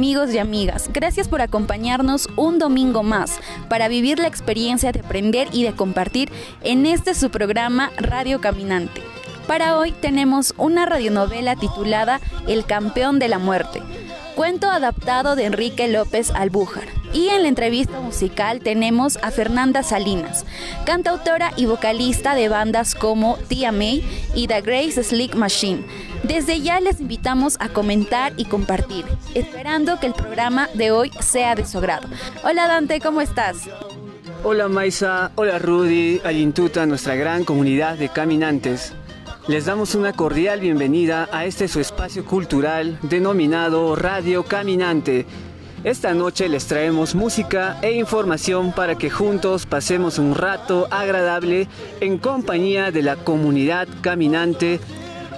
amigos y amigas. Gracias por acompañarnos un domingo más para vivir la experiencia de aprender y de compartir en este su programa Radio Caminante. Para hoy tenemos una radionovela titulada El campeón de la muerte, cuento adaptado de Enrique López Albújar. Y en la entrevista musical tenemos a Fernanda Salinas, cantautora y vocalista de bandas como Tia May y The Grace Slick Machine. Desde ya les invitamos a comentar y compartir, esperando que el programa de hoy sea de su agrado. Hola Dante, ¿cómo estás? Hola Maisa, hola Rudy, Alintuta, nuestra gran comunidad de caminantes. Les damos una cordial bienvenida a este su espacio cultural denominado Radio Caminante. Esta noche les traemos música e información para que juntos pasemos un rato agradable en compañía de la comunidad caminante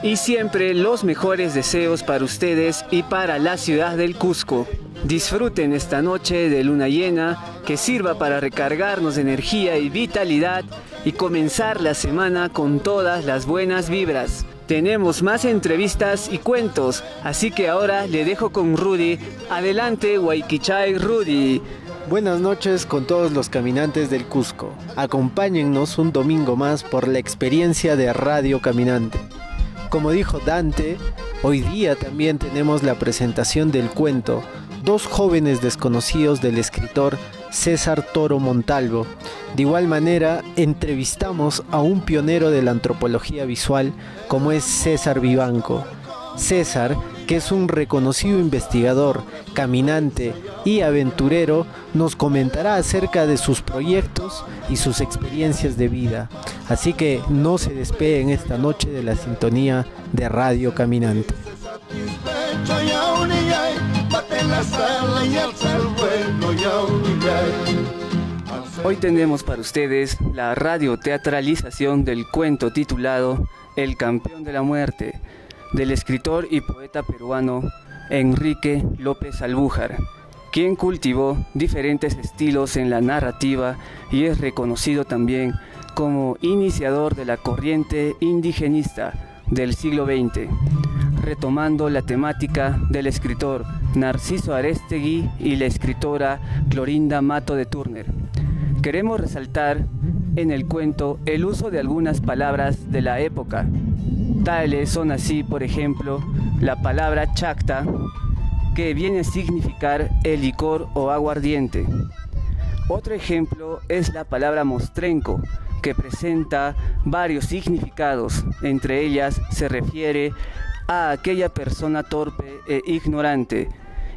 y siempre los mejores deseos para ustedes y para la ciudad del Cusco. Disfruten esta noche de luna llena que sirva para recargarnos de energía y vitalidad y comenzar la semana con todas las buenas vibras. Tenemos más entrevistas y cuentos, así que ahora le dejo con Rudy. Adelante, Waikichay Rudy. Buenas noches con todos los caminantes del Cusco. Acompáñennos un domingo más por la experiencia de Radio Caminante. Como dijo Dante, hoy día también tenemos la presentación del cuento Dos jóvenes desconocidos del escritor César Toro Montalvo. De igual manera, entrevistamos a un pionero de la antropología visual como es César Vivanco. César, que es un reconocido investigador, caminante y aventurero, nos comentará acerca de sus proyectos y sus experiencias de vida. Así que no se despeguen esta noche de la sintonía de Radio Caminante. Hoy tenemos para ustedes la radioteatralización del cuento titulado El campeón de la muerte, del escritor y poeta peruano Enrique López Albújar, quien cultivó diferentes estilos en la narrativa y es reconocido también como iniciador de la corriente indigenista del siglo XX, retomando la temática del escritor Narciso Arestegui y la escritora Clorinda Mato de Turner. Queremos resaltar en el cuento el uso de algunas palabras de la época. Tales son así, por ejemplo, la palabra chacta, que viene a significar el licor o aguardiente. Otro ejemplo es la palabra mostrenco, que presenta varios significados. Entre ellas se refiere a aquella persona torpe e ignorante.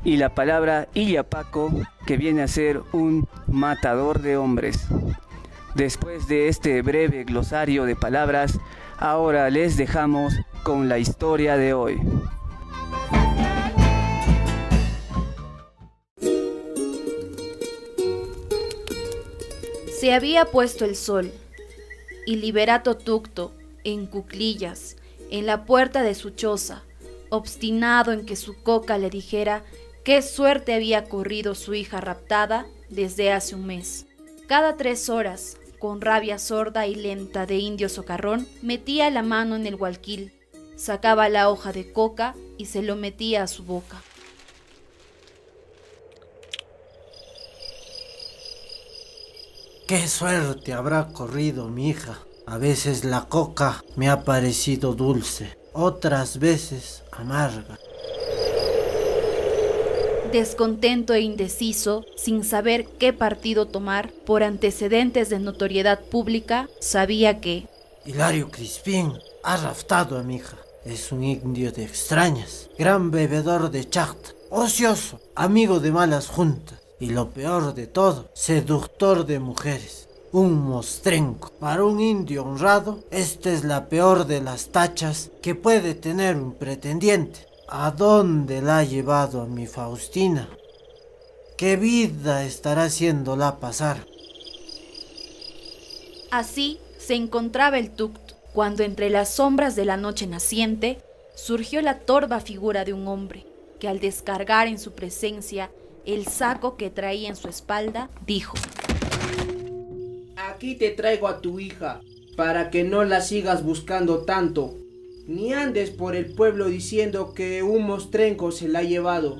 Y la palabra illapaco, que viene a ser un matador de hombres. Después de este breve glosario de palabras, ahora les dejamos con la historia de hoy. Se había puesto el sol y Liberato Tucto, en cuclillas, en la puerta de su choza, obstinado en que su coca le dijera qué suerte había corrido su hija raptada desde hace un mes. Cada tres horas, con rabia sorda y lenta de indio socarrón, metía la mano en el hualquil, sacaba la hoja de coca y se lo metía a su boca. Qué suerte habrá corrido mi hija. A veces la coca me ha parecido dulce, otras veces amarga. Descontento e indeciso, sin saber qué partido tomar, por antecedentes de notoriedad pública, sabía que... Hilario Crispín ha raptado a mi hija. Es un indio de extrañas, gran bebedor de chacta, ocioso, amigo de malas juntas y lo peor de todo, seductor de mujeres. Un mostrenco. Para un indio honrado, esta es la peor de las tachas que puede tener un pretendiente. ¿A dónde la ha llevado a mi Faustina? ¿Qué vida estará haciéndola pasar? Así se encontraba el tucto, cuando entre las sombras de la noche naciente surgió la torva figura de un hombre, que al descargar en su presencia el saco que traía en su espalda, dijo, Aquí te traigo a tu hija, para que no la sigas buscando tanto, ni andes por el pueblo diciendo que un mostrenco se la ha llevado.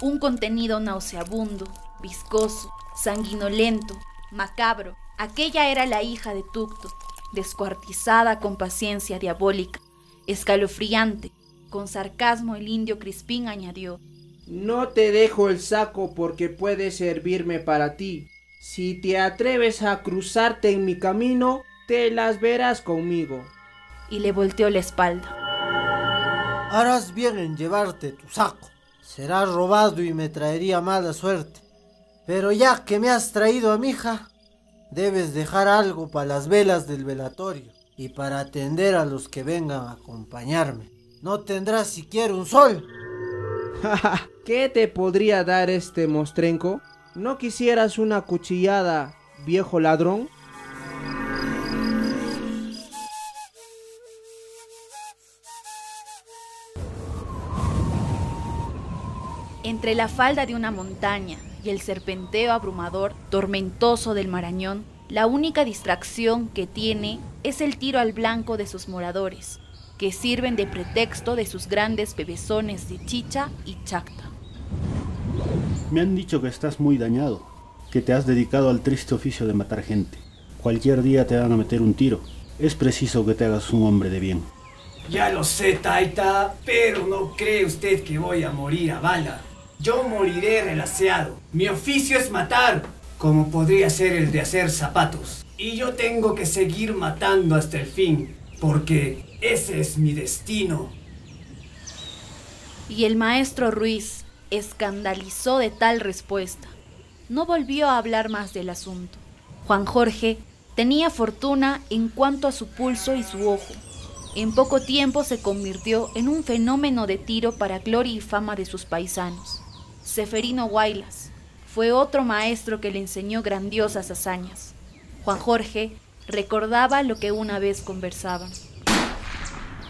Un contenido nauseabundo, viscoso, sanguinolento, macabro. Aquella era la hija de Tucto, descuartizada con paciencia diabólica, escalofriante. Con sarcasmo el indio Crispín añadió, No te dejo el saco porque puede servirme para ti. Si te atreves a cruzarte en mi camino, te las verás conmigo. Y le volteó la espalda. Harás bien en llevarte tu saco. Será robado y me traería mala suerte. Pero ya que me has traído a mi hija, debes dejar algo para las velas del velatorio y para atender a los que vengan a acompañarme. No tendrás siquiera un sol. ¿Qué te podría dar este mostrenco? ¿No quisieras una cuchillada, viejo ladrón? Entre la falda de una montaña y el serpenteo abrumador, tormentoso del Marañón, la única distracción que tiene es el tiro al blanco de sus moradores, que sirven de pretexto de sus grandes bebesones de chicha y chacta. Me han dicho que estás muy dañado, que te has dedicado al triste oficio de matar gente. Cualquier día te van a meter un tiro. Es preciso que te hagas un hombre de bien. Ya lo sé, Taita, pero no cree usted que voy a morir a bala. Yo moriré relaseado. Mi oficio es matar, como podría ser el de hacer zapatos. Y yo tengo que seguir matando hasta el fin, porque ese es mi destino. Y el maestro Ruiz escandalizó de tal respuesta. No volvió a hablar más del asunto. Juan Jorge tenía fortuna en cuanto a su pulso y su ojo. En poco tiempo se convirtió en un fenómeno de tiro para gloria y fama de sus paisanos. Seferino Guaylas fue otro maestro que le enseñó grandiosas hazañas. Juan Jorge recordaba lo que una vez conversaban.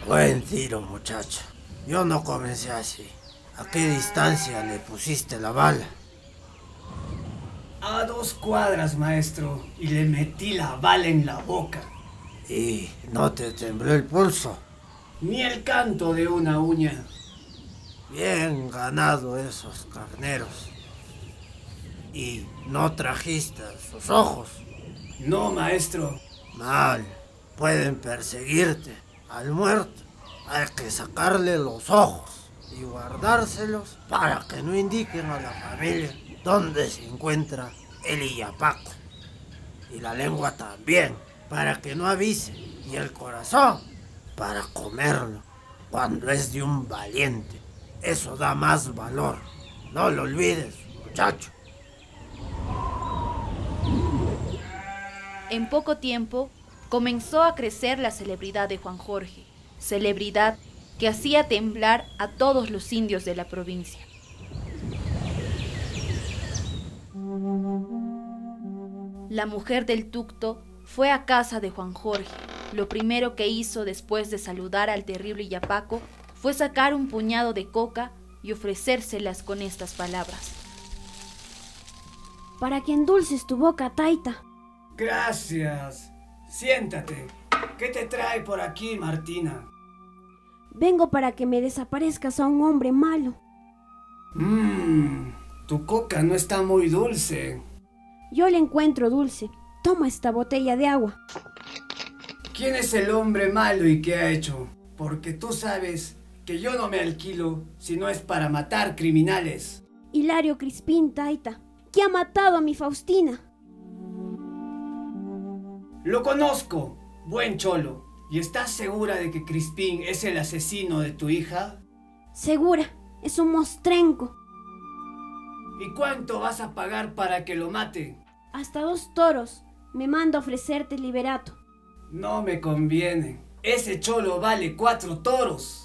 Buen tiro, muchacho. Yo no comencé así. ¿A qué distancia le pusiste la bala? A dos cuadras, maestro, y le metí la bala en la boca. ¿Y no te tembló el pulso? Ni el canto de una uña. Bien ganado esos carneros. ¿Y no trajiste sus ojos? No, maestro. Mal. Pueden perseguirte. Al muerto hay que sacarle los ojos y guardárselos para que no indiquen a la familia dónde se encuentra el Iyapaco. Y la lengua también, para que no avise. Y el corazón, para comerlo, cuando es de un valiente. Eso da más valor. No lo olvides, muchacho. En poco tiempo comenzó a crecer la celebridad de Juan Jorge, celebridad que hacía temblar a todos los indios de la provincia. La mujer del tucto fue a casa de Juan Jorge. Lo primero que hizo después de saludar al terrible Yapaco fue sacar un puñado de coca y ofrecérselas con estas palabras. Para que endulces tu boca, Taita. Gracias. Siéntate. ¿Qué te trae por aquí, Martina? Vengo para que me desaparezcas a un hombre malo. Mmm, tu coca no está muy dulce. Yo le encuentro dulce. Toma esta botella de agua. ¿Quién es el hombre malo y qué ha hecho? Porque tú sabes que yo no me alquilo si no es para matar criminales. Hilario Crispín, Taita, que ha matado a mi Faustina. Lo conozco, buen cholo. ¿Y estás segura de que Crispín es el asesino de tu hija? Segura, es un mostrenco. ¿Y cuánto vas a pagar para que lo mate? Hasta dos toros. Me manda a ofrecerte liberato. No me conviene. Ese cholo vale cuatro toros.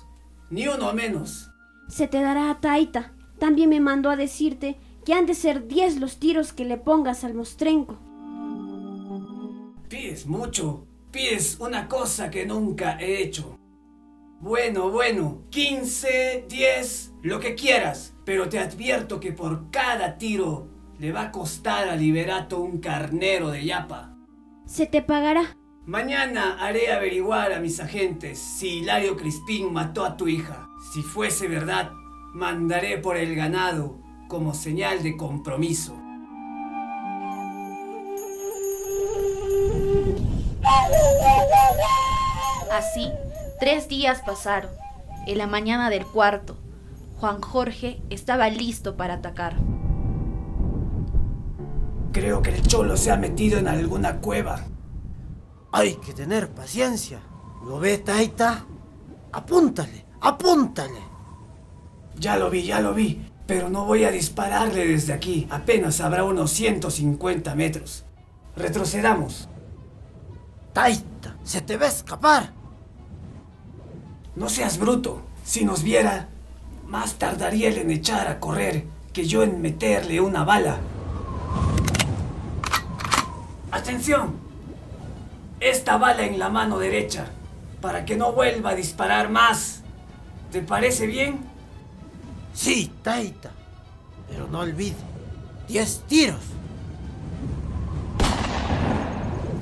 Ni uno menos. Se te dará a Taita. También me mandó a decirte que han de ser diez los tiros que le pongas al mostrenco. Pides mucho. Pides una cosa que nunca he hecho. Bueno, bueno, 15, 10, lo que quieras, pero te advierto que por cada tiro le va a costar a Liberato un carnero de yapa. Se te pagará. Mañana haré averiguar a mis agentes si Hilario Crispín mató a tu hija. Si fuese verdad, mandaré por el ganado como señal de compromiso. Así, tres días pasaron. En la mañana del cuarto, Juan Jorge estaba listo para atacar. Creo que el cholo se ha metido en alguna cueva. Hay que tener paciencia. ¿Lo ve, Taita? Apúntale, apúntale. Ya lo vi, ya lo vi. Pero no voy a dispararle desde aquí. Apenas habrá unos 150 metros. Retrocedamos. Taita, se te va a escapar. No seas bruto. Si nos viera, más tardaría él en echar a correr que yo en meterle una bala. ¡Atención! Esta bala en la mano derecha, para que no vuelva a disparar más. ¿Te parece bien? Sí, Taita. Pero no olvide, 10 tiros.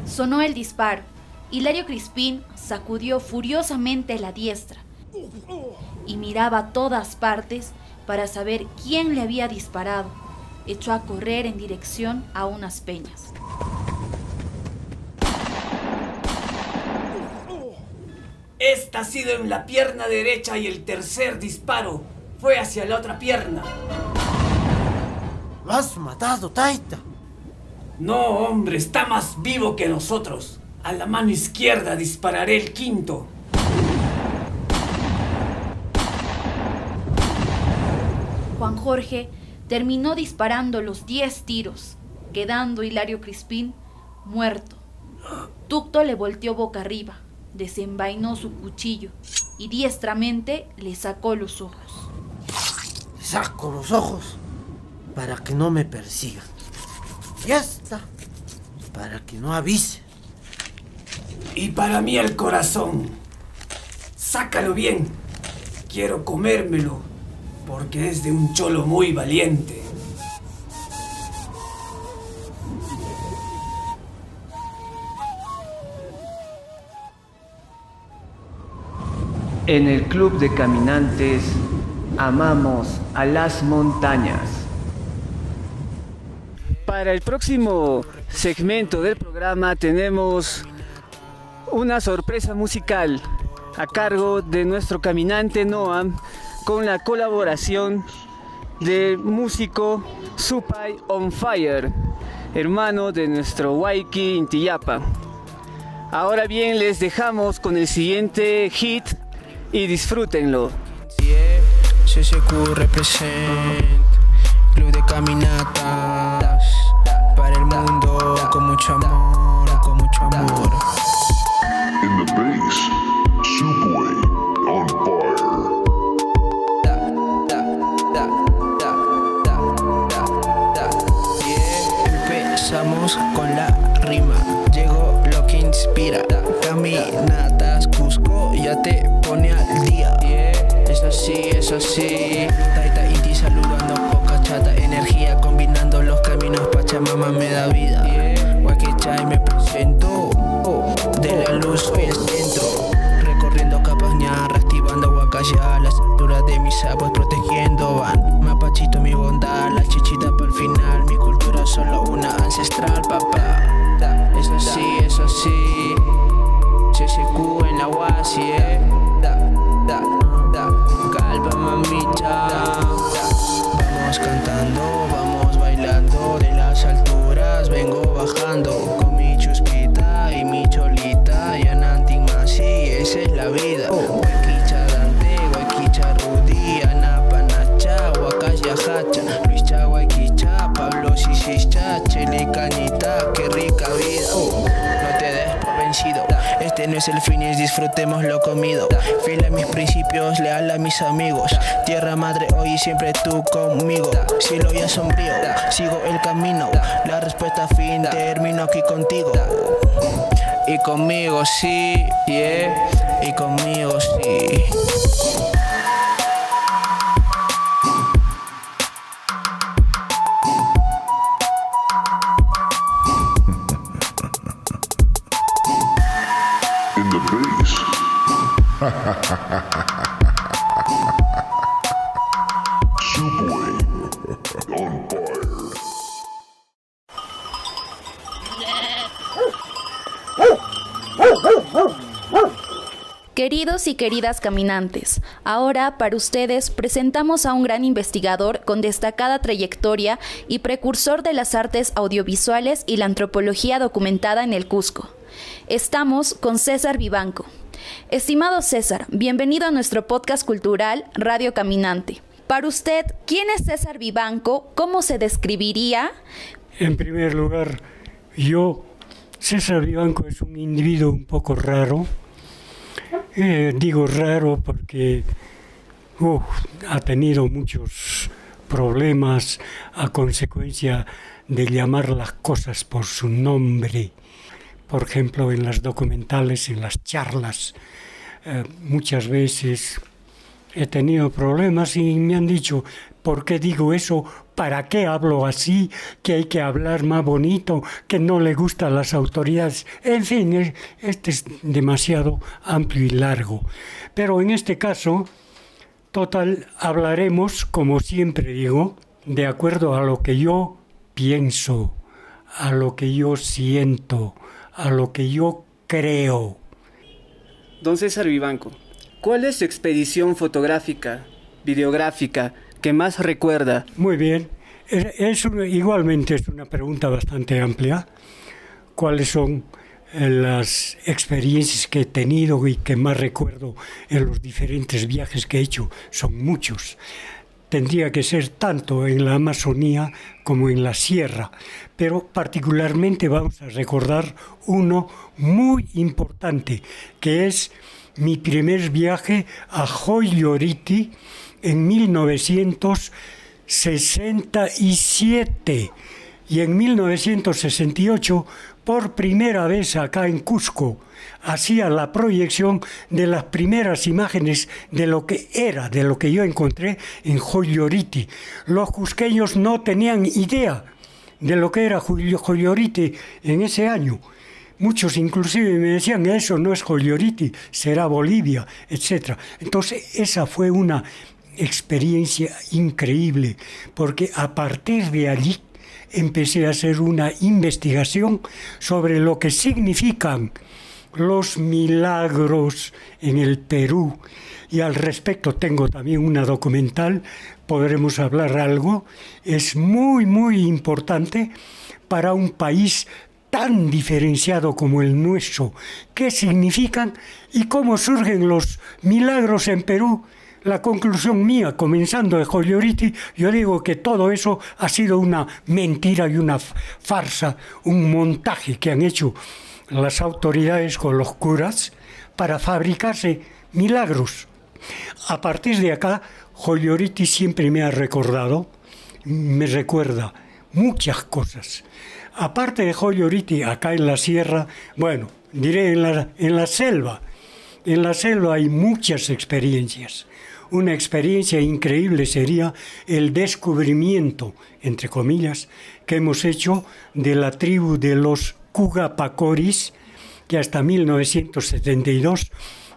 Sonó el disparo. Hilario Crispín sacudió furiosamente la diestra y miraba a todas partes para saber quién le había disparado. Echó a correr en dirección a unas peñas. Esta ha sido en la pierna derecha y el tercer disparo fue hacia la otra pierna. Lo has matado, Taita. No, hombre, está más vivo que nosotros. A la mano izquierda dispararé el quinto. Juan Jorge terminó disparando los 10 tiros, quedando Hilario Crispín muerto. Tucto le volteó boca arriba, desenvainó su cuchillo y diestramente le sacó los ojos. Saco los ojos para que no me persigan. Ya está, para que no avise. Y para mí el corazón. Sácalo bien. Quiero comérmelo, porque es de un cholo muy valiente. En el Club de Caminantes amamos a las montañas. Para el próximo segmento del programa tenemos una sorpresa musical a cargo de nuestro caminante Noam con la colaboración del músico Supai on Fire, hermano de nuestro Waiki Intiyapa. Ahora bien, les dejamos con el siguiente hit y disfrútenlo. CCQ represent Club de caminatas Para el mundo con mucho amor, con mucho amor In the bass, Subway on fire. Empezamos con la rima Llegó lo que inspira Caminatas Cusco ya te así, es así. Taita Inti saludando poca chata Energía combinando los caminos Pachamama me da vida. Wakichai me presento. De la luz soy el centro. Recorriendo capaña Reactivando Wakaya A las alturas de mis aguas protegiendo van. Mapachito mi bondad La chichita para el final. Mi cultura solo una ancestral papá. Es así, es así. CCQ en la UASI, eh. Da, da. Vamos cantando, Este no es el fin, es disfrutemos lo comido. Fiel a mis principios, leal a mis amigos. Tierra madre, hoy y siempre tú conmigo. Cielo ya sombrío, sigo el camino. La respuesta fin, termino aquí contigo. Y conmigo sí, yeah. Y conmigo sí. Queridas caminantes, ahora para ustedes presentamos a un gran investigador con destacada trayectoria y precursor de las artes audiovisuales y la antropología documentada en el Cusco. Estamos con César Vivanco. Estimado César, bienvenido a nuestro podcast cultural Radio Caminante. Para usted, ¿quién es César Vivanco? ¿Cómo se describiría? En primer lugar, yo, César Vivanco es un individuo un poco raro, eh, digo raro porque ha tenido muchos problemas a consecuencia de llamar las cosas por su nombre. Por ejemplo, en las documentales, en las charlas, eh, muchas veces he tenido problemas y me han dicho, ¿por qué digo eso? ¿Para qué hablo así? Que hay que hablar más bonito, que no le gustan las autoridades. En fin, este es demasiado amplio y largo. Pero en este caso, total, hablaremos, como siempre digo, de acuerdo a lo que yo pienso, a lo que yo siento, a lo que yo creo. Don César Vivanco, ¿cuál es su expedición fotográfica, videográfica, que más recuerda? Muy bien, es, igualmente es una pregunta bastante amplia. ¿Cuáles son eh, las experiencias que he tenido y que más recuerdo en los diferentes viajes que he hecho? Son muchos. Tendría que ser tanto en la Amazonía como en la sierra, pero particularmente vamos a recordar uno muy importante, que es mi primer viaje a Joyoriti, en 1967 y en 1968 por primera vez acá en Cusco hacía la proyección de las primeras imágenes de lo que era, de lo que yo encontré en Joyoriti. Los cusqueños no tenían idea de lo que era Joyoriti en ese año. Muchos inclusive me decían, eso no es Joyoriti, será Bolivia, etc. Entonces esa fue una experiencia increíble, porque a partir de allí empecé a hacer una investigación sobre lo que significan los milagros en el Perú. Y al respecto tengo también una documental, podremos hablar algo. Es muy, muy importante para un país tan diferenciado como el nuestro. ¿Qué significan y cómo surgen los milagros en Perú? La conclusión mía, comenzando de Joyoriti, yo digo que todo eso ha sido una mentira y una farsa, un montaje que han hecho las autoridades con los curas para fabricarse milagros. A partir de acá, Joyoriti siempre me ha recordado, me recuerda muchas cosas. Aparte de Joyoriti, acá en la sierra, bueno, diré en la, en la selva, en la selva hay muchas experiencias una experiencia increíble sería el descubrimiento, entre comillas, que hemos hecho de la tribu de los Cugapacoris, que hasta 1972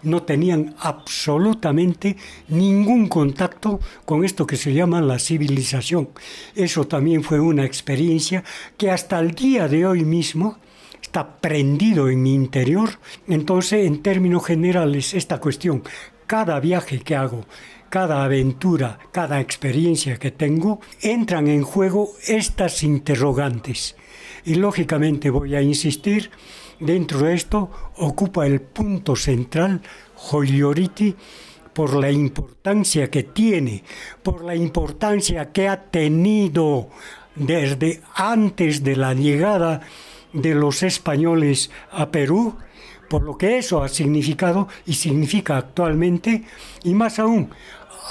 no tenían absolutamente ningún contacto con esto que se llama la civilización. Eso también fue una experiencia que hasta el día de hoy mismo está prendido en mi interior. Entonces, en términos generales, esta cuestión, cada viaje que hago, cada aventura, cada experiencia que tengo, entran en juego estas interrogantes. Y lógicamente voy a insistir, dentro de esto ocupa el punto central Joyoriti por la importancia que tiene, por la importancia que ha tenido desde antes de la llegada de los españoles a Perú, por lo que eso ha significado y significa actualmente, y más aún,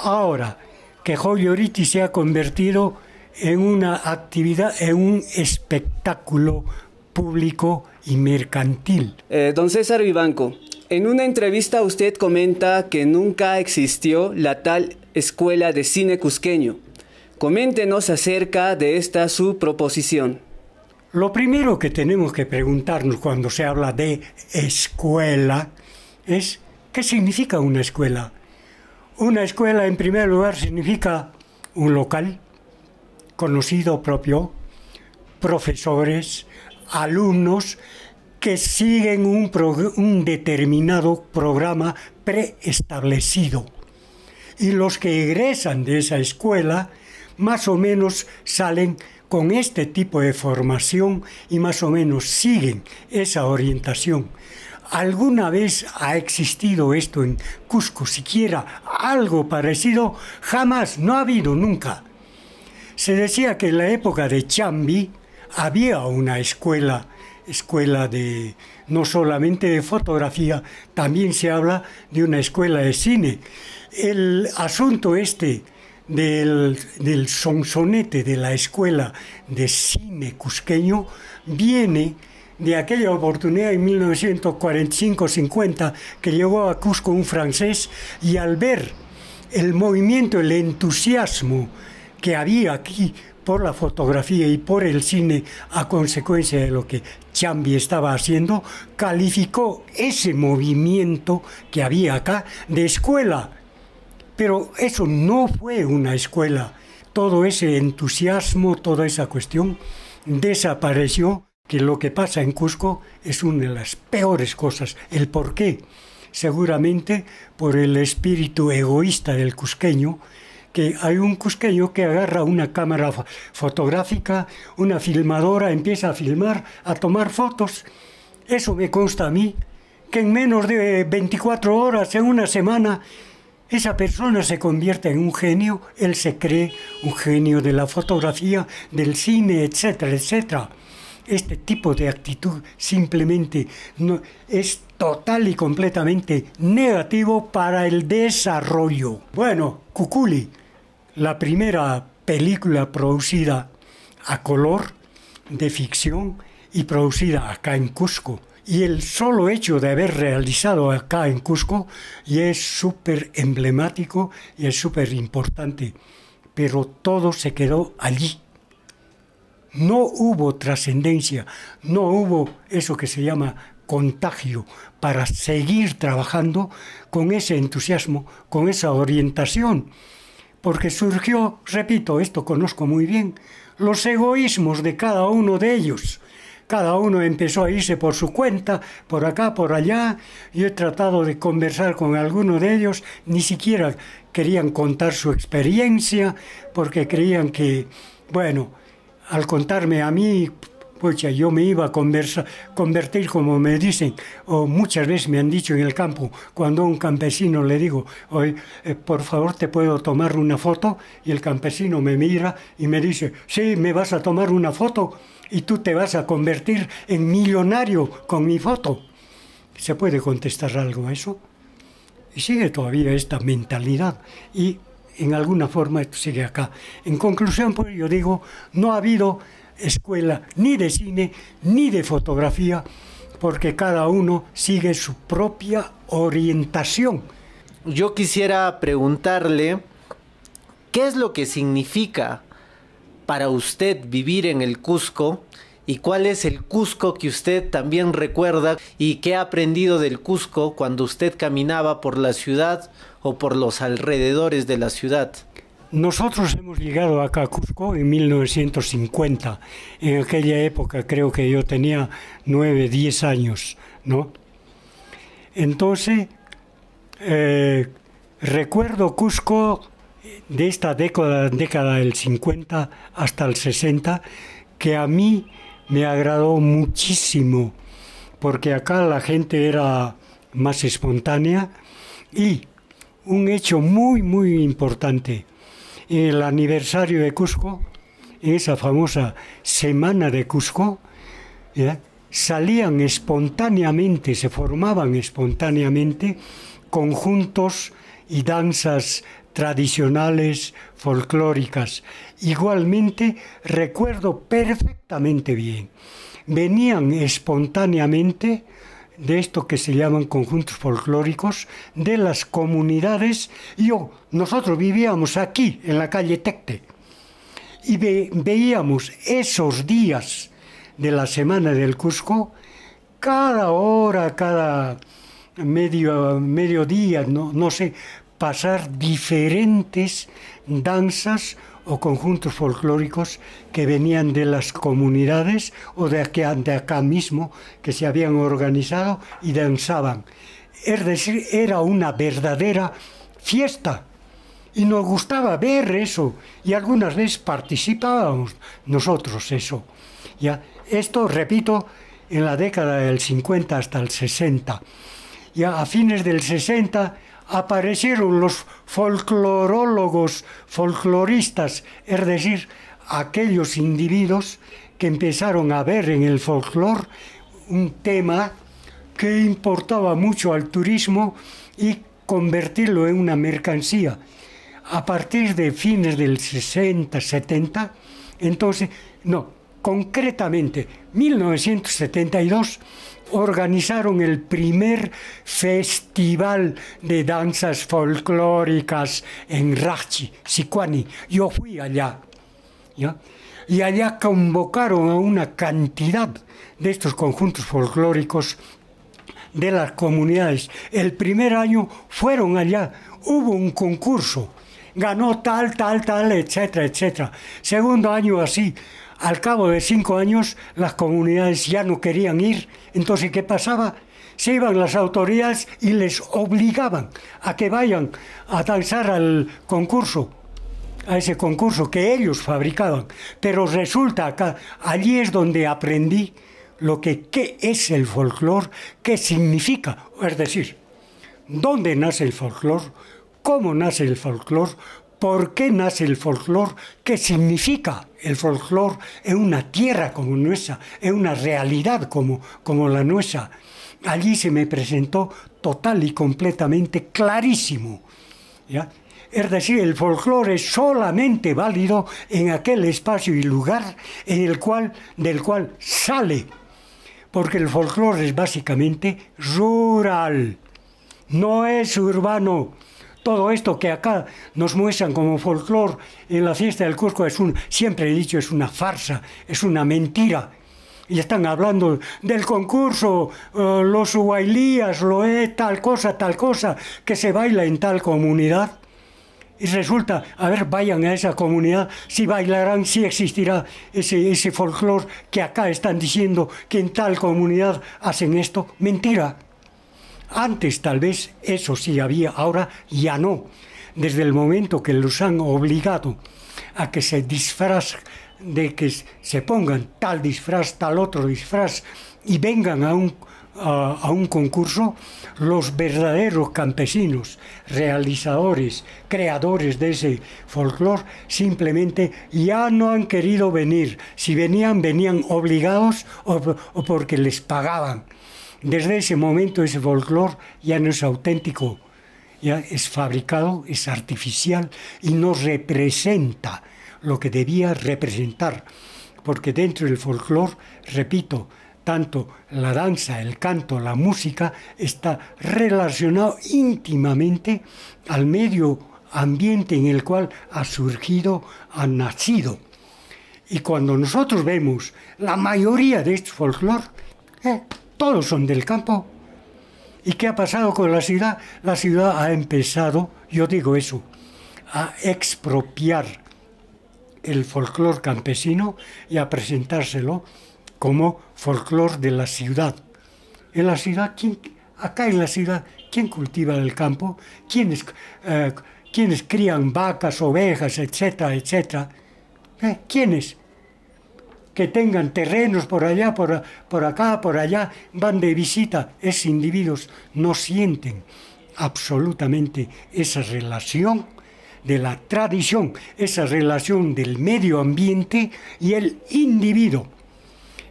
ahora que Joyoriti se ha convertido en una actividad, en un espectáculo público y mercantil. Eh, don César Vivanco, en una entrevista usted comenta que nunca existió la tal escuela de cine cusqueño. Coméntenos acerca de esta su proposición. Lo primero que tenemos que preguntarnos cuando se habla de escuela es ¿qué significa una escuela? Una escuela en primer lugar significa un local conocido propio, profesores, alumnos que siguen un, un determinado programa preestablecido. Y los que egresan de esa escuela más o menos salen con este tipo de formación y más o menos siguen esa orientación. ¿Alguna vez ha existido esto en Cusco? Siquiera algo parecido, jamás, no ha habido nunca. Se decía que en la época de Chambi había una escuela, escuela de no solamente de fotografía, también se habla de una escuela de cine. El asunto este del, sonsonete de la escuela de cine cusqueño viene de aquella oportunidad en 1945-50 que llegó a Cusco un francés y al ver el movimiento, el entusiasmo que había aquí por la fotografía y por el cine a consecuencia de lo que Chambi estaba haciendo, calificó ese movimiento que había acá de escuela pero eso no fue una escuela. Todo ese entusiasmo, toda esa cuestión desapareció, que lo que pasa en Cusco es una de las peores cosas. ¿El por qué? Seguramente por el espíritu egoísta del cusqueño, que hay un cusqueño que agarra una cámara fotográfica, una filmadora, empieza a filmar, a tomar fotos. Eso me consta a mí, que en menos de 24 horas, en una semana, esa persona se convierte en un genio, él se cree un genio de la fotografía, del cine, etcétera, etcétera. Este tipo de actitud simplemente es total y completamente negativo para el desarrollo. Bueno, Cuculi, la primera película producida a color de ficción y producida acá en Cusco y el solo hecho de haber realizado acá en Cusco ya es súper emblemático y es súper importante. Pero todo se quedó allí. No hubo trascendencia, no hubo eso que se llama contagio para seguir trabajando con ese entusiasmo, con esa orientación. Porque surgió, repito, esto conozco muy bien, los egoísmos de cada uno de ellos cada uno empezó a irse por su cuenta, por acá, por allá. Yo he tratado de conversar con alguno de ellos, ni siquiera querían contar su experiencia, porque creían que, bueno, al contarme a mí, pues yo me iba a convertir, como me dicen, o muchas veces me han dicho en el campo, cuando a un campesino le digo, Oye, eh, por favor, ¿te puedo tomar una foto? Y el campesino me mira y me dice, sí, ¿me vas a tomar una foto? y tú te vas a convertir en millonario con mi foto. ¿Se puede contestar algo a eso? Y sigue todavía esta mentalidad y en alguna forma esto sigue acá. En conclusión, pues yo digo, no ha habido escuela ni de cine ni de fotografía porque cada uno sigue su propia orientación. Yo quisiera preguntarle, ¿qué es lo que significa para usted vivir en el Cusco y cuál es el Cusco que usted también recuerda y qué ha aprendido del Cusco cuando usted caminaba por la ciudad o por los alrededores de la ciudad. Nosotros hemos llegado acá a Cusco en 1950. En aquella época creo que yo tenía 9, 10 años, ¿no? Entonces, eh, recuerdo Cusco de esta década, década del 50 hasta el 60 que a mí me agradó muchísimo porque acá la gente era más espontánea y un hecho muy muy importante el aniversario de Cusco en esa famosa semana de Cusco salían espontáneamente se formaban espontáneamente conjuntos y danzas tradicionales, folclóricas. Igualmente recuerdo perfectamente bien. Venían espontáneamente de esto que se llaman conjuntos folclóricos de las comunidades. Yo, nosotros vivíamos aquí, en la calle Tecte, y veíamos esos días de la semana del Cusco, cada hora, cada medio, mediodía, no, no sé, pasar diferentes danzas o conjuntos folclóricos que venían de las comunidades o de acá, de acá mismo que se habían organizado y danzaban. Es decir, era una verdadera fiesta y nos gustaba ver eso y algunas veces participábamos nosotros eso. Ya, esto, repito, en la década del 50 hasta el 60. Ya a fines del 60 aparecieron los folclorólogos, folcloristas, es decir, aquellos individuos que empezaron a ver en el folclor un tema que importaba mucho al turismo y convertirlo en una mercancía. A partir de fines del 60, 70, entonces, no, concretamente, 1972, organizaron el primer festival de danzas folclóricas en Rachi, Sicuani. Yo fui allá. Y allá convocaron a una cantidad de estos conjuntos folclóricos de las comunidades. El primer año fueron allá, hubo un concurso, ganó tal, tal, tal, etcétera, etcétera. Segundo año así, al cabo de cinco años las comunidades ya no querían ir. Entonces, ¿qué pasaba? Se iban las autoridades y les obligaban a que vayan a danzar al concurso, a ese concurso que ellos fabricaban. Pero resulta que allí es donde aprendí lo que qué es el folclore, qué significa, es decir, dónde nace el folclore, cómo nace el folclore, por qué nace el folclore, qué significa el folclore en una tierra como nuestra, en una realidad como, como la nuestra. Allí se me presentó total y completamente clarísimo. ¿ya? Es decir, el folclore es solamente válido en aquel espacio y lugar en el cual, del cual sale, porque el folclore es básicamente rural, no es urbano todo esto que acá nos muestran como folclore en la fiesta del Cusco es un, siempre he dicho, es una farsa, es una mentira. Y están hablando del concurso, eh, los huailías, lo es, tal cosa, tal cosa, que se baila en tal comunidad. Y resulta, a ver, vayan a esa comunidad, si bailarán, si existirá ese, ese folclore que acá están diciendo que en tal comunidad hacen esto. Mentira. Antes tal vez eso sí había, ahora ya no. Desde el momento que los han obligado a que se disfraz, de que se pongan tal disfraz, tal otro disfraz y vengan a un, a, un concurso, los verdaderos campesinos, realizadores, creadores de ese folclore, simplemente ya no han querido venir. Si venían, venían obligados o, o porque les pagaban. Desde ese momento ese folclore ya no es auténtico, ya es fabricado, es artificial y no representa lo que debía representar. Porque dentro del folclore, repito, tanto la danza, el canto, la música está relacionado íntimamente al medio ambiente en el cual ha surgido, ha nacido. Y cuando nosotros vemos la mayoría de estos folclore, eh, todos son del campo. ¿Y qué ha pasado con la ciudad? La ciudad ha empezado, yo digo eso, a expropiar el folclor campesino y a presentárselo como folclor de la ciudad. En la ciudad, ¿quién, acá en la ciudad, ¿quién cultiva el campo? ¿Quiénes, eh, ¿quiénes crían vacas, ovejas, etcétera, etcétera? ¿Eh? ¿Quiénes? Que tengan terrenos por allá, por, por acá, por allá, van de visita, esos individuos no sienten absolutamente esa relación de la tradición, esa relación del medio ambiente y el individuo.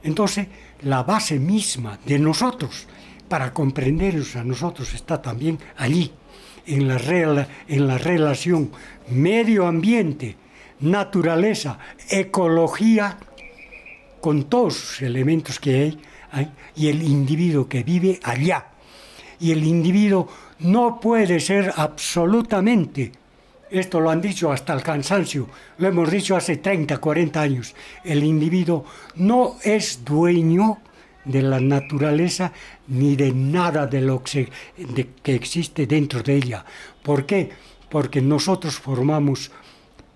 Entonces, la base misma de nosotros, para comprendernos a nosotros, está también allí, en la, en la relación medio ambiente, naturaleza, ecología, con todos los elementos que hay, y el individuo que vive allá. Y el individuo no puede ser absolutamente, esto lo han dicho hasta el cansancio, lo hemos dicho hace 30, 40 años, el individuo no es dueño de la naturaleza ni de nada de lo que, que existe dentro de ella. ¿Por qué? Porque nosotros formamos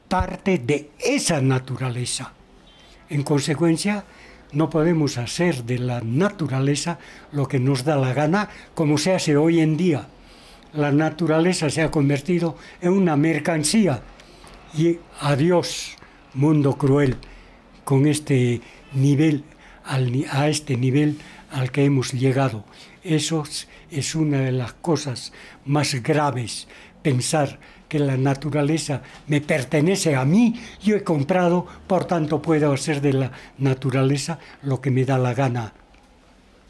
parte de esa naturaleza. En consecuencia, no podemos hacer de la naturaleza lo que nos da la gana, como se hace hoy en día. La naturaleza se ha convertido en una mercancía. Y adiós, mundo cruel, con este nivel, a este nivel al que hemos llegado. Eso es una de las cosas más graves, pensar que la naturaleza me pertenece a mí, yo he comprado, por tanto puedo hacer de la naturaleza lo que me da la gana.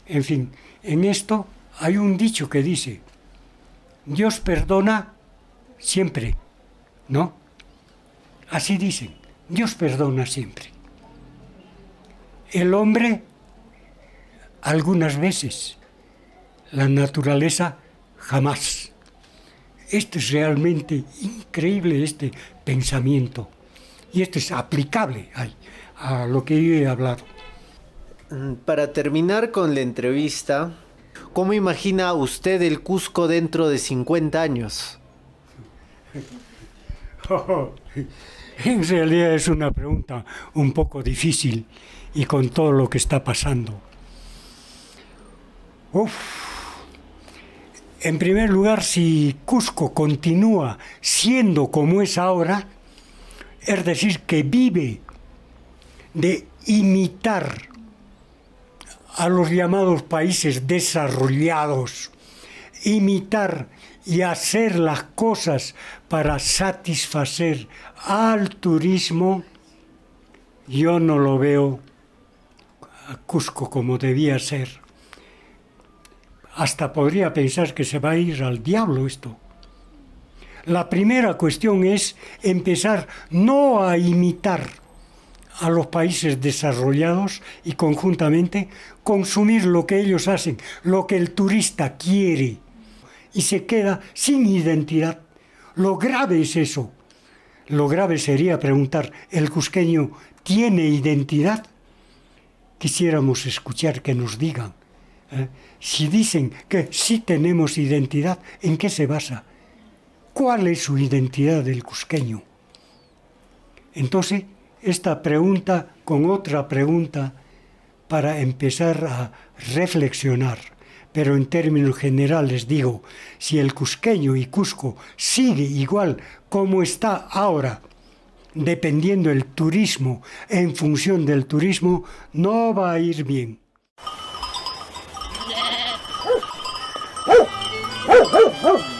En fin, en esto hay un dicho que dice, Dios perdona siempre, ¿no? Así dicen, Dios perdona siempre. El hombre algunas veces, la naturaleza jamás. Esto es realmente increíble, este pensamiento. Y esto es aplicable a, lo que yo he hablado. Para terminar con la entrevista, ¿cómo imagina usted el Cusco dentro de 50 años? en realidad es una pregunta un poco difícil y con todo lo que está pasando. Uf, en primer lugar, si Cusco continúa siendo como es ahora, es decir, que vive de imitar a los llamados países desarrollados, imitar y hacer las cosas para satisfacer al turismo, yo no lo veo a Cusco como debía ser hasta podría pensar que se va a ir al diablo esto. La primera cuestión es empezar no a imitar a los países desarrollados y conjuntamente consumir lo que ellos hacen, lo que el turista quiere y se queda sin identidad. Lo grave es eso. Lo grave sería preguntar, ¿el cusqueño tiene identidad? Quisiéramos escuchar que nos digan. ¿eh? Si dicen que sí tenemos identidad, ¿en qué se basa? ¿Cuál es su identidad del cusqueño? Entonces, esta pregunta con otra pregunta para empezar a reflexionar. Pero en términos generales digo, si el cusqueño y Cusco sigue igual como está ahora, dependiendo del turismo, en función del turismo, no va a ir bien. Oh!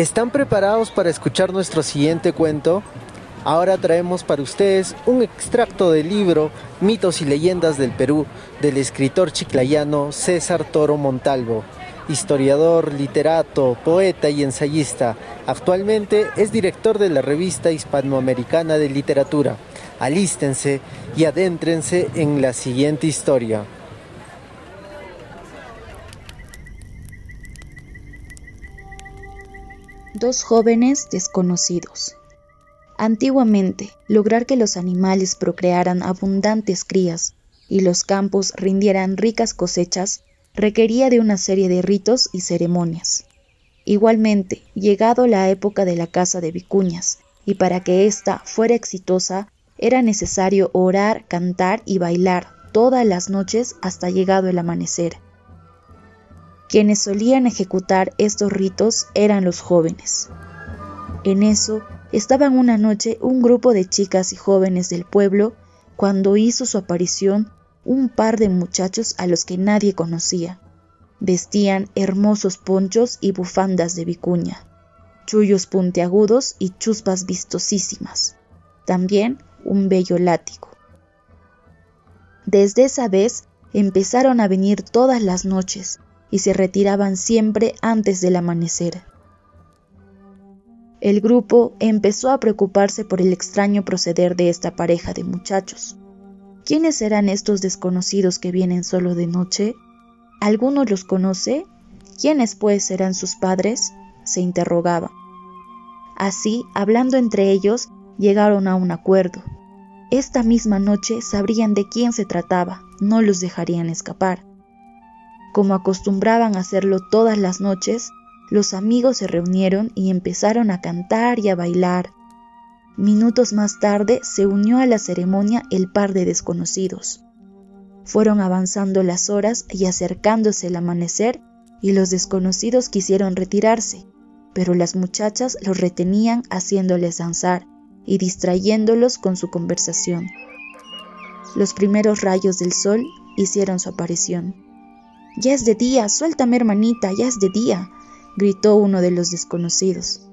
¿Están preparados para escuchar nuestro siguiente cuento? Ahora traemos para ustedes un extracto del libro Mitos y Leyendas del Perú del escritor chiclayano César Toro Montalvo, historiador, literato, poeta y ensayista. Actualmente es director de la revista hispanoamericana de literatura. Alístense y adéntrense en la siguiente historia. Dos jóvenes desconocidos. Antiguamente, lograr que los animales procrearan abundantes crías y los campos rindieran ricas cosechas requería de una serie de ritos y ceremonias. Igualmente, llegado la época de la caza de vicuñas, y para que ésta fuera exitosa, era necesario orar, cantar y bailar todas las noches hasta llegado el amanecer. Quienes solían ejecutar estos ritos eran los jóvenes. En eso estaban una noche un grupo de chicas y jóvenes del pueblo cuando hizo su aparición un par de muchachos a los que nadie conocía. Vestían hermosos ponchos y bufandas de vicuña, chullos puntiagudos y chuspas vistosísimas. También un bello látigo. Desde esa vez empezaron a venir todas las noches y se retiraban siempre antes del amanecer. El grupo empezó a preocuparse por el extraño proceder de esta pareja de muchachos. ¿Quiénes serán estos desconocidos que vienen solo de noche? ¿Alguno los conoce? ¿Quiénes pues serán sus padres? se interrogaba. Así, hablando entre ellos, llegaron a un acuerdo. Esta misma noche sabrían de quién se trataba, no los dejarían escapar. Como acostumbraban hacerlo todas las noches, los amigos se reunieron y empezaron a cantar y a bailar. Minutos más tarde se unió a la ceremonia el par de desconocidos. Fueron avanzando las horas y acercándose el amanecer y los desconocidos quisieron retirarse, pero las muchachas los retenían haciéndoles danzar y distrayéndolos con su conversación. Los primeros rayos del sol hicieron su aparición. Ya es de día, suéltame hermanita, ya es de día, gritó uno de los desconocidos.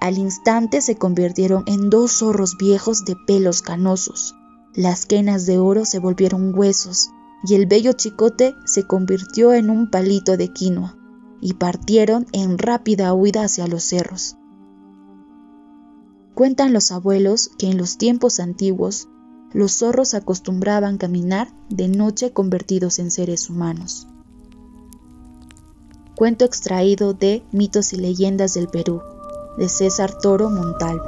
Al instante se convirtieron en dos zorros viejos de pelos canosos. Las quenas de oro se volvieron huesos y el bello chicote se convirtió en un palito de quinoa y partieron en rápida huida hacia los cerros. Cuentan los abuelos que en los tiempos antiguos los zorros acostumbraban caminar de noche convertidos en seres humanos. Cuento extraído de Mitos y Leyendas del Perú, de César Toro Montalvo.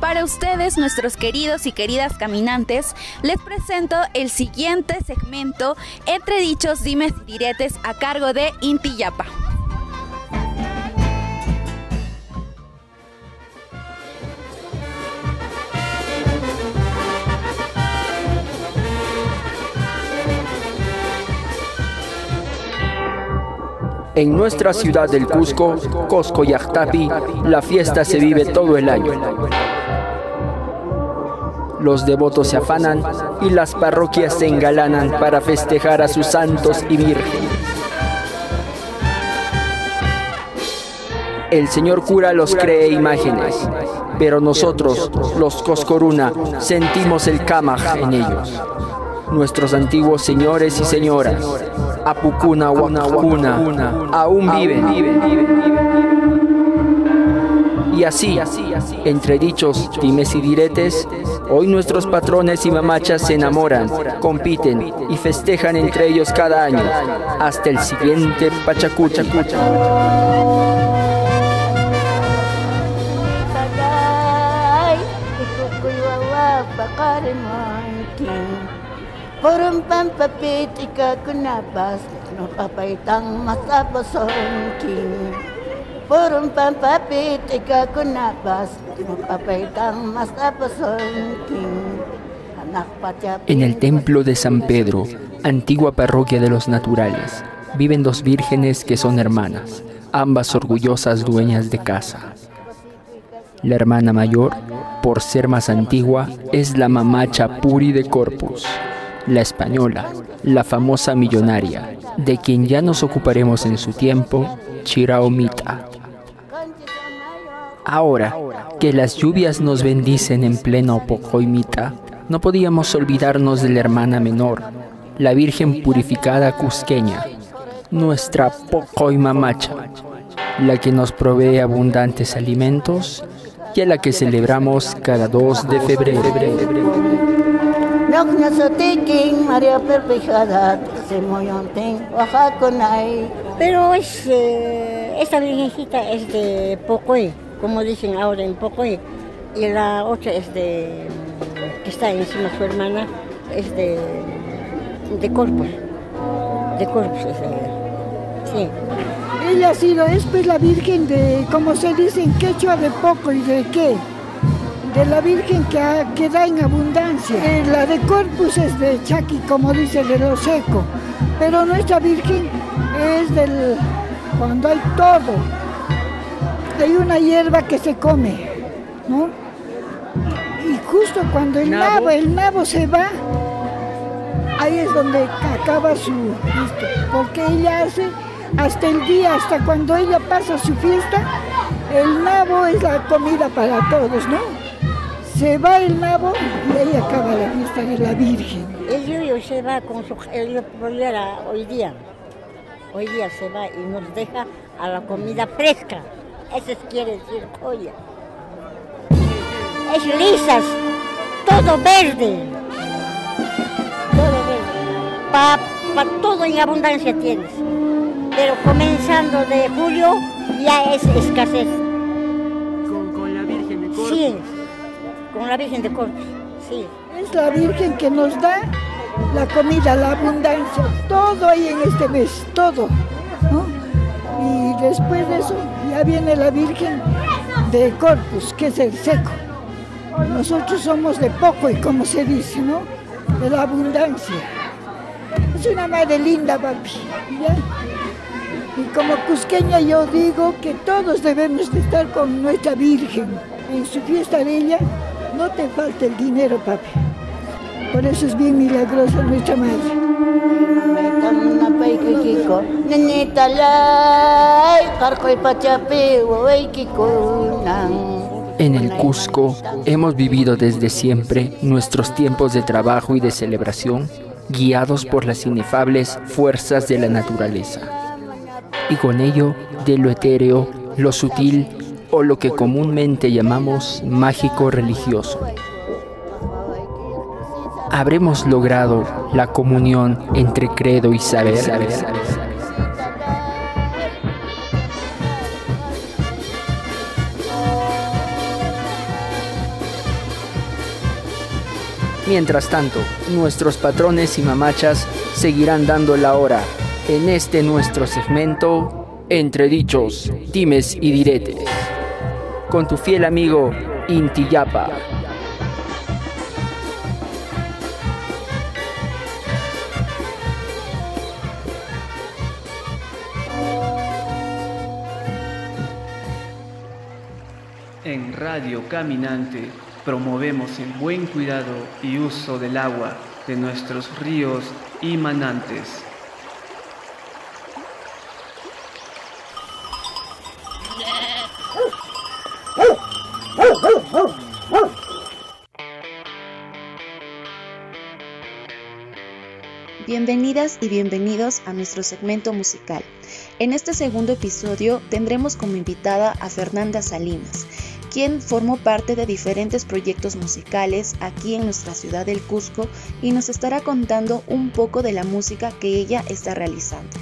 Para ustedes, nuestros queridos y queridas caminantes, les presento el siguiente segmento entre dichos dimes y diretes a cargo de Inti Yapa. En nuestra ciudad del Cusco, Cosco y Ajtapi, la fiesta se vive todo el año. Los devotos se afanan y las parroquias se engalanan para festejar a sus santos y vírgenes. El señor cura los cree imágenes, pero nosotros, los Coscoruna, sentimos el Kamaj en ellos. Nuestros antiguos señores y señoras, Apucuna, Huacuna, aún viven. Y así, entre dichos dimes y diretes, hoy nuestros patrones y mamachas se enamoran, compiten y festejan entre ellos cada año, hasta el siguiente Pachacucha. Kunabas no papaitang kunabas no papaitang. En el templo de San Pedro, antigua parroquia de los naturales, viven dos vírgenes que son hermanas, ambas orgullosas dueñas de casa. La hermana mayor, por ser más antigua, es la mamacha Puri de Corpus, la española, la famosa millonaria, de quien ya nos ocuparemos en su tiempo, Chiraomita. Ahora que las lluvias nos bendicen en pleno Pocoimita, no podíamos olvidarnos de la hermana menor, la Virgen purificada cusqueña, nuestra Pocoimamacha, la que nos provee abundantes alimentos y a la que celebramos cada 2 de febrero. Pero es, eh, esta virgencita es de Pocoy, como dicen ahora en Pocoy. Y la otra es de, que está encima su hermana, es de, de Corpus. De Corpus es ella. Sí. Ella ha sido, es pues la virgen de, como se dice en quechua, de poco y de qué de la Virgen que, da en abundancia. Eh, la de Corpus es de Chaki, como dice, de lo seco. Pero nuestra Virgen es del cuando hay todo. Hay una hierba que se come, ¿no? Y justo cuando el nabo, el nabo se va, ahí es donde acaba su porque ella hace hasta el día, hasta cuando ella pasa su fiesta, el nabo es la comida para todos, ¿no? Se va el nabo y ahí acaba la fiesta de la Virgen. El yuyo se va con su... El hoy día. Hoy día se va y nos deja a la comida fresca. Eso quiere decir joya. Es lisas, todo verde. Todo verde. Para pa todo en abundancia tienes. Pero comenzando de julio ya es escasez. Con, con la Virgen de Corpus. Sí, con la Virgen de Corpus, sí. Es la Virgen que nos da la comida, la abundancia, todo ahí en este mes, todo. ¿no? Y después de eso ya viene la Virgen de Corpus, que es el seco. Nosotros somos de poco y como se dice, ¿no? De la abundancia. Es una madre linda, papi. Y como cusqueña yo digo que todos debemos de estar con nuestra Virgen. En su fiesta de ella no te falta el dinero, papi. Por eso es bien milagrosa nuestra madre. Nenita lay. En el Cusco hemos vivido desde siempre nuestros tiempos de trabajo y de celebración guiados por las inefables fuerzas de la naturaleza. Y con ello de lo etéreo, lo sutil o lo que comúnmente llamamos mágico religioso. Habremos logrado la comunión entre credo y saber. Mientras tanto, nuestros patrones y mamachas seguirán dando la hora en este nuestro segmento Entre dichos, dimes y diretes. Con tu fiel amigo Intiyapa. En Radio Caminante promovemos el buen cuidado y uso del agua de nuestros ríos y manantes. Bienvenidas y bienvenidos a nuestro segmento musical. En este segundo episodio tendremos como invitada a Fernanda Salinas, quien formó parte de diferentes proyectos musicales aquí en nuestra ciudad del Cusco y nos estará contando un poco de la música que ella está realizando.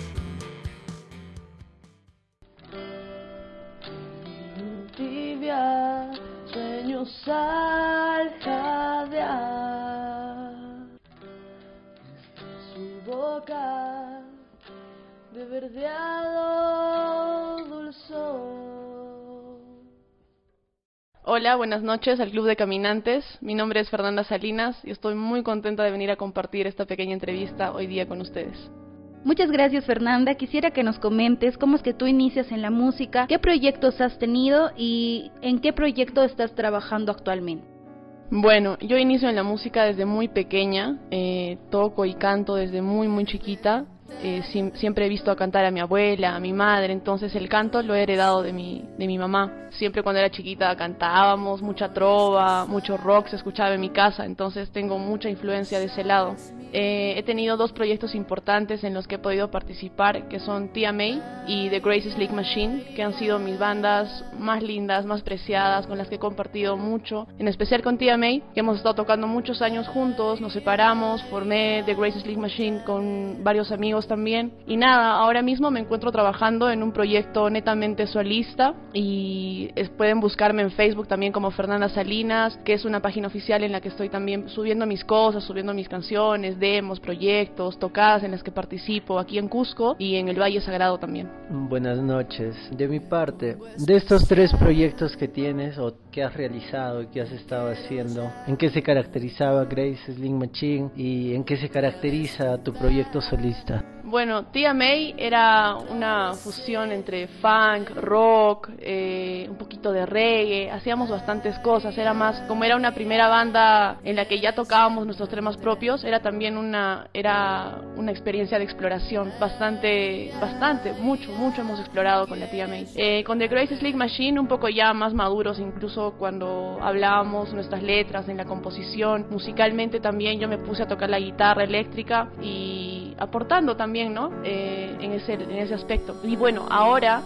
Dulzor. Hola, buenas noches al Club de Caminantes. Mi nombre es Fernanda Salinas y estoy muy contenta de venir a compartir esta pequeña entrevista hoy día con ustedes. Muchas gracias Fernanda. Quisiera que nos comentes cómo es que tú inicias en la música, qué proyectos has tenido y en qué proyecto estás trabajando actualmente. Bueno, yo inicio en la música desde muy pequeña, eh, toco y canto desde muy muy chiquita. Eh, sim- siempre he visto a cantar a mi abuela, a mi madre, entonces el canto lo he heredado de mi, de mi mamá. Siempre cuando era chiquita cantábamos, mucha trova, mucho rock se escuchaba en mi casa, entonces tengo mucha influencia de ese lado. Eh, he tenido dos proyectos importantes en los que he podido participar, que son Tia May y The Grace Slick Machine, que han sido mis bandas más lindas, más preciadas, con las que he compartido mucho, en especial con Tia May, que hemos estado tocando muchos años juntos, nos separamos, formé The Grace Slick Machine con varios amigos también, y nada, ahora mismo me encuentro trabajando en un proyecto netamente solista, y pueden buscarme en Facebook también como Fernanda Salinas, que es una página oficial en la que estoy también subiendo mis cosas, subiendo mis canciones, demos, proyectos, tocadas en las que participo aquí en Cusco y en el Valle Sagrado también. Buenas noches. De mi parte, de estos tres proyectos que tienes o que has realizado y que has estado haciendo, ¿en qué se caracterizaba Grace Sling Machine y en qué se caracteriza tu proyecto solista? Bueno, Tía May era una fusión entre funk, rock, eh, un poquito de reggae, hacíamos bastantes cosas, era más, como era una primera banda en la que ya tocábamos nuestros temas propios, era también una, era una experiencia de exploración bastante, bastante, mucho, mucho hemos explorado con la Tía May. Eh, con The Crazy Slick Machine un poco ya más maduros, incluso cuando hablábamos nuestras letras en la composición, musicalmente también yo me puse a tocar la guitarra eléctrica y aportando también ¿no? Eh, en, ese, en ese aspecto. Y bueno, ahora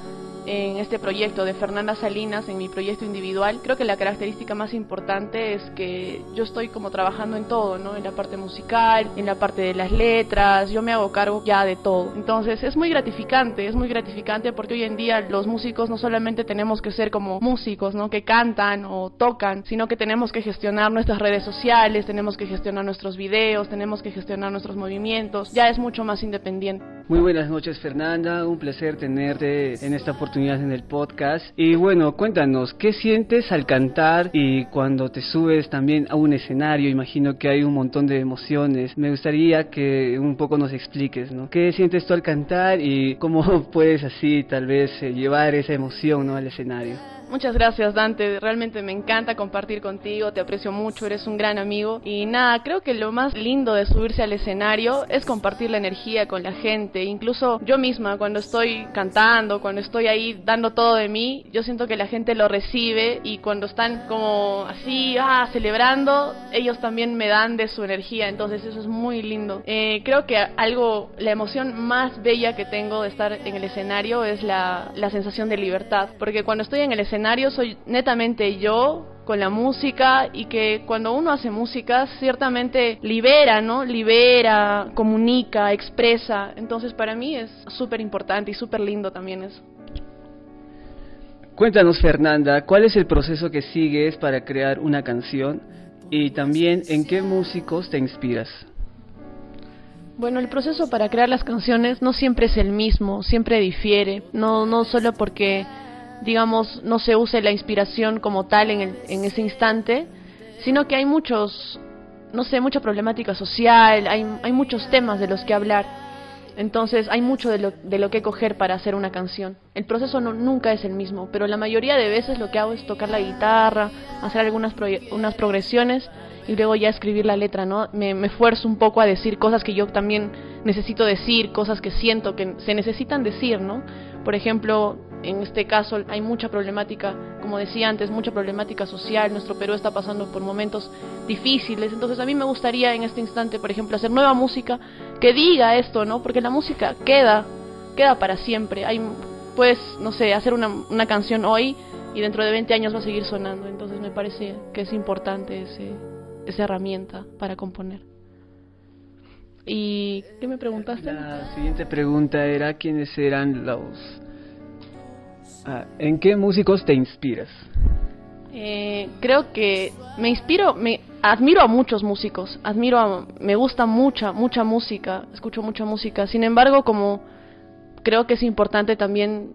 en este proyecto de Fernanda Salinas, en mi proyecto individual, creo que la característica más importante es que yo estoy como trabajando en todo, ¿no? En la parte musical, en la parte de las letras, yo me hago cargo ya de todo. Entonces es muy gratificante, es muy gratificante porque hoy en día los músicos no solamente tenemos que ser como músicos, ¿no? Que cantan o tocan, sino que tenemos que gestionar nuestras redes sociales, tenemos que gestionar nuestros videos, tenemos que gestionar nuestros movimientos, ya es mucho más independiente. Muy buenas noches Fernanda, un placer tenerte en esta oportunidad en el podcast. Y bueno, cuéntanos, ¿qué sientes al cantar y cuando te subes también a un escenario? Imagino que hay un montón de emociones. Me gustaría que un poco nos expliques, ¿no? ¿Qué sientes tú al cantar y cómo puedes así tal vez eh, llevar esa emoción ¿no? al escenario? Muchas gracias Dante, realmente me encanta compartir contigo, te aprecio mucho, eres un gran amigo. Y nada, creo que lo más lindo de subirse al escenario es compartir la energía con la gente, incluso yo misma cuando estoy cantando, cuando estoy ahí dando todo de mí, yo siento que la gente lo recibe y cuando están como así, ah, celebrando, ellos también me dan de su energía, entonces eso es muy lindo. Eh, creo que algo, la emoción más bella que tengo de estar en el escenario es la, la sensación de libertad, porque cuando estoy en el escenario soy netamente yo con la música y que cuando uno hace música ciertamente libera, ¿no? Libera, comunica, expresa. Entonces para mí es súper importante y súper lindo también eso. Cuéntanos Fernanda, ¿cuál es el proceso que sigues para crear una canción y también en qué músicos te inspiras? Bueno, el proceso para crear las canciones no siempre es el mismo, siempre difiere, no, no solo porque digamos, no se use la inspiración como tal en, el, en ese instante, sino que hay muchos, no sé, mucha problemática social, hay, hay muchos temas de los que hablar. Entonces hay mucho de lo, de lo que coger para hacer una canción. El proceso no, nunca es el mismo, pero la mayoría de veces lo que hago es tocar la guitarra, hacer algunas unas progresiones y luego ya escribir la letra, ¿no? Me, me esfuerzo un poco a decir cosas que yo también necesito decir, cosas que siento que se necesitan decir, ¿no? Por ejemplo, en este caso hay mucha problemática, como decía antes, mucha problemática social, nuestro Perú está pasando por momentos difíciles, entonces a mí me gustaría en este instante, por ejemplo, hacer nueva música que diga esto, ¿no? Porque la música queda, queda para siempre. Hay, puedes, no sé, hacer una, una canción hoy y dentro de 20 años va a seguir sonando, entonces me parece que es importante ese, esa herramienta para componer. ¿Y qué me preguntaste? La siguiente pregunta era quiénes eran los Ah, ¿En qué músicos te inspiras? Eh, creo que me inspiro, me admiro a muchos músicos, admiro a, me gusta mucha, mucha música, escucho mucha música. Sin embargo, como creo que es importante también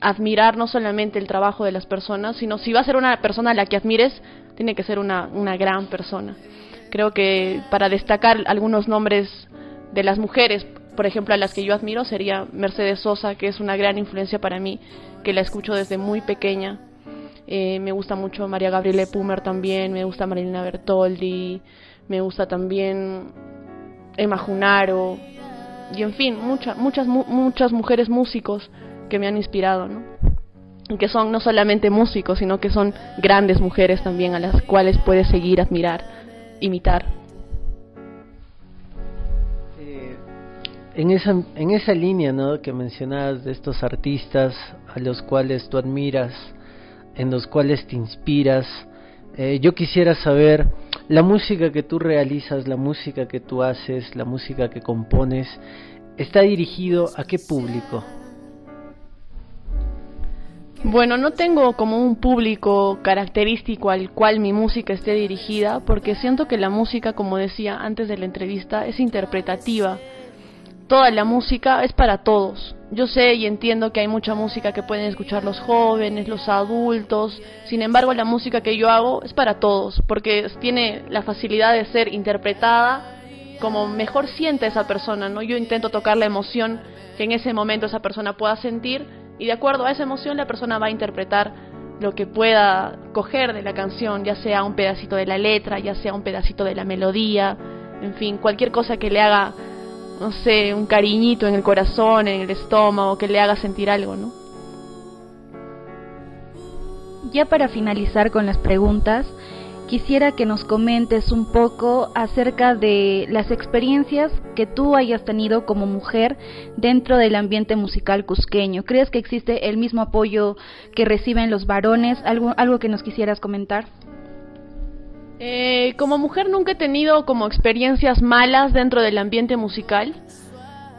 admirar no solamente el trabajo de las personas, sino si va a ser una persona a la que admires, tiene que ser una, una gran persona. Creo que para destacar algunos nombres de las mujeres, por ejemplo, a las que yo admiro sería Mercedes Sosa, que es una gran influencia para mí, que la escucho desde muy pequeña. Eh, me gusta mucho María Gabriele Pumer también, me gusta Marilina Bertoldi, me gusta también Emma Junaro, y en fin, muchas muchas, muchas mujeres músicos que me han inspirado, ¿no? Que son no solamente músicos, sino que son grandes mujeres también a las cuales puedes seguir, admirar, imitar. En esa, en esa línea ¿no? que mencionabas de estos artistas a los cuales tú admiras, en los cuales te inspiras, eh, yo quisiera saber la música que tú realizas, la música que tú haces, la música que compones, ¿está dirigido a qué público? Bueno, no tengo como un público característico al cual mi música esté dirigida, porque siento que la música, como decía antes de la entrevista, es interpretativa toda la música es para todos. Yo sé y entiendo que hay mucha música que pueden escuchar los jóvenes, los adultos, sin embargo la música que yo hago es para todos, porque tiene la facilidad de ser interpretada como mejor siente esa persona, ¿no? Yo intento tocar la emoción que en ese momento esa persona pueda sentir y de acuerdo a esa emoción la persona va a interpretar lo que pueda coger de la canción, ya sea un pedacito de la letra, ya sea un pedacito de la melodía, en fin, cualquier cosa que le haga, no sé, un cariñito en el corazón, en el estómago, que le haga sentir algo, ¿no? Ya para finalizar con las preguntas, quisiera que nos comentes un poco acerca de las experiencias que tú hayas tenido como mujer dentro del ambiente musical cusqueño. ¿Crees que existe el mismo apoyo que reciben los varones? ¿Algo, algo que nos quisieras comentar? Eh, como mujer nunca he tenido como experiencias malas dentro del ambiente musical.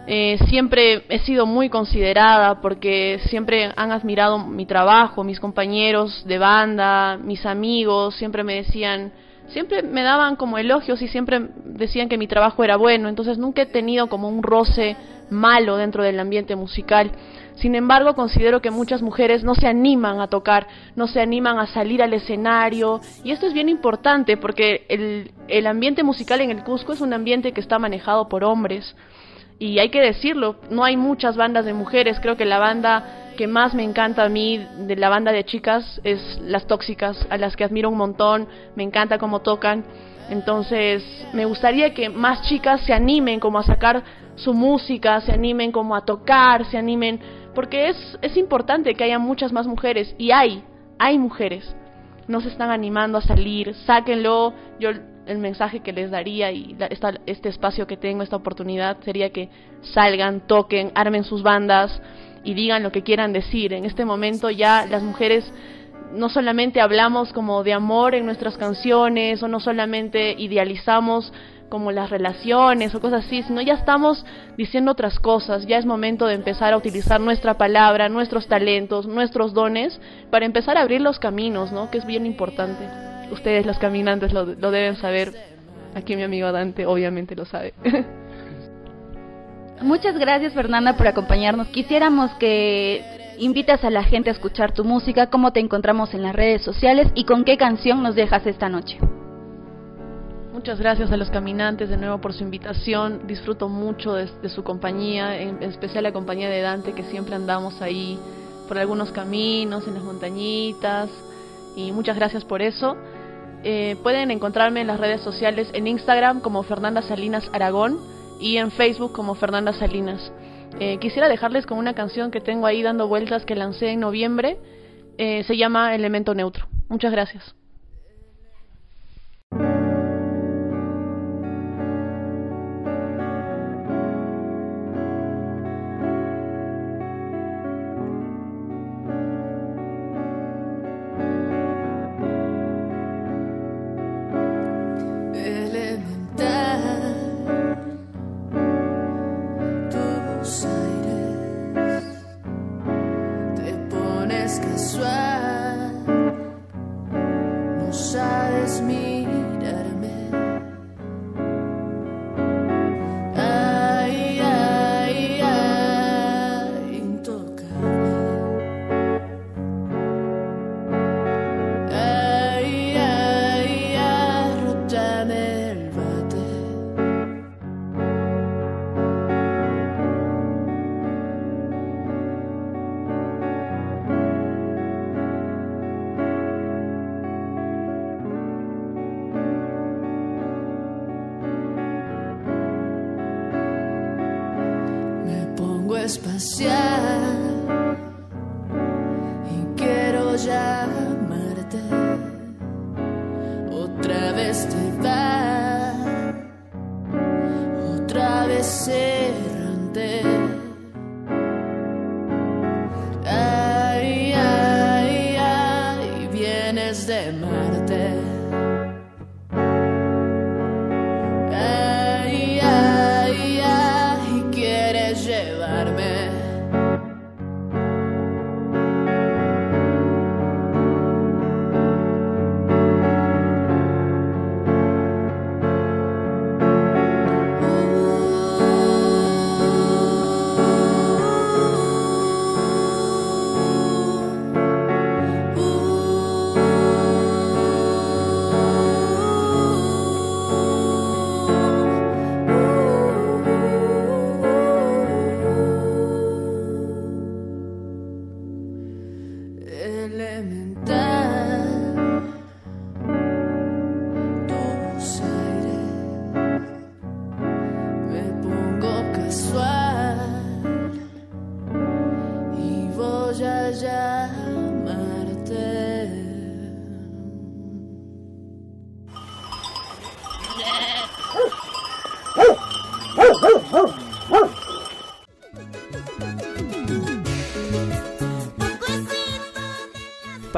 Eh, siempre he sido muy considerada porque siempre han admirado mi trabajo, mis compañeros de banda, mis amigos, siempre me decían, siempre me daban como elogios y siempre decían que mi trabajo era bueno, entonces nunca he tenido como un roce malo dentro del ambiente musical. Sin embargo, considero que muchas mujeres no se animan a tocar, no se animan a salir al escenario. Y esto es bien importante porque el, el ambiente musical en el Cusco es un ambiente que está manejado por hombres. Y hay que decirlo, no hay muchas bandas de mujeres, creo que la banda que más me encanta a mí de la banda de chicas es Las Tóxicas, a las que admiro un montón, me encanta cómo tocan, entonces me gustaría que más chicas se animen como a sacar su música, se animen como a tocar, se animen, porque es, es importante que haya muchas más mujeres, y hay, hay mujeres, no se están animando a salir, sáquenlo, yo el mensaje que les daría y este espacio que tengo, esta oportunidad, sería que salgan, toquen, armen sus bandas y digan lo que quieran decir. En este momento ya las mujeres no solamente hablamos como de amor en nuestras canciones o no solamente idealizamos como las relaciones o cosas así, sino ya estamos diciendo otras cosas, ya es momento de empezar a utilizar nuestra palabra, nuestros talentos, nuestros dones, para empezar a abrir los caminos, ¿no? Que es bien importante ustedes los caminantes lo, deben saber. Aquí mi amigo Dante obviamente lo sabe. Muchas gracias Fernanda por acompañarnos. Quisiéramos que invitas a la gente a escuchar tu música, cómo te encontramos en las redes sociales y con qué canción nos dejas esta noche. Muchas gracias a los caminantes de nuevo por su invitación. Disfruto mucho de, su compañía, en, en, especial la compañía de Dante, que siempre andamos ahí por algunos caminos, en las montañitas. Y muchas gracias por eso. Eh, pueden encontrarme en las redes sociales en Instagram como Fernanda Salinas Aragón y en Facebook como Fernanda Salinas. Eh, quisiera dejarles con una canción que tengo ahí dando vueltas que lancé en noviembre. Eh, se llama Elemento Neutro. Muchas gracias.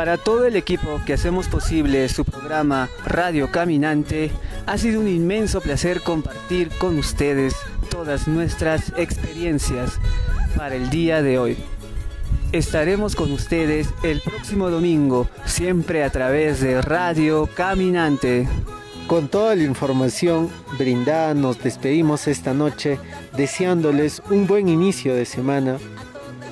Para todo el equipo que hacemos posible su programa Radio Caminante, ha sido un inmenso placer compartir con ustedes todas nuestras experiencias para el día de hoy. Estaremos con ustedes el próximo domingo, siempre a través de Radio Caminante. Con toda la información brindada nos despedimos esta noche deseándoles un buen inicio de semana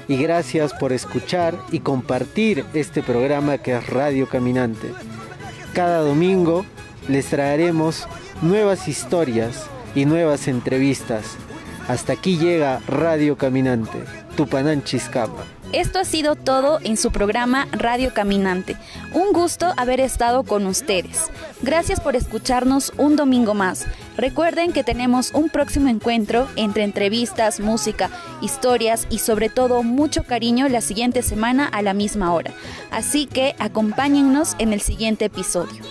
y gracias por escuchar y compartir este programa que es Radio Caminante. Cada domingo les traeremos nuevas historias y nuevas entrevistas. Hasta aquí llega Radio Caminante, Tupanán Chiscapa. Esto ha sido todo en su programa Radio Caminante. Un gusto haber estado con ustedes. Gracias por escucharnos un domingo más. Recuerden que tenemos un próximo encuentro entre entrevistas, música, historias y sobre todo mucho cariño la siguiente semana a la misma hora. Así que acompáñennos en el siguiente episodio.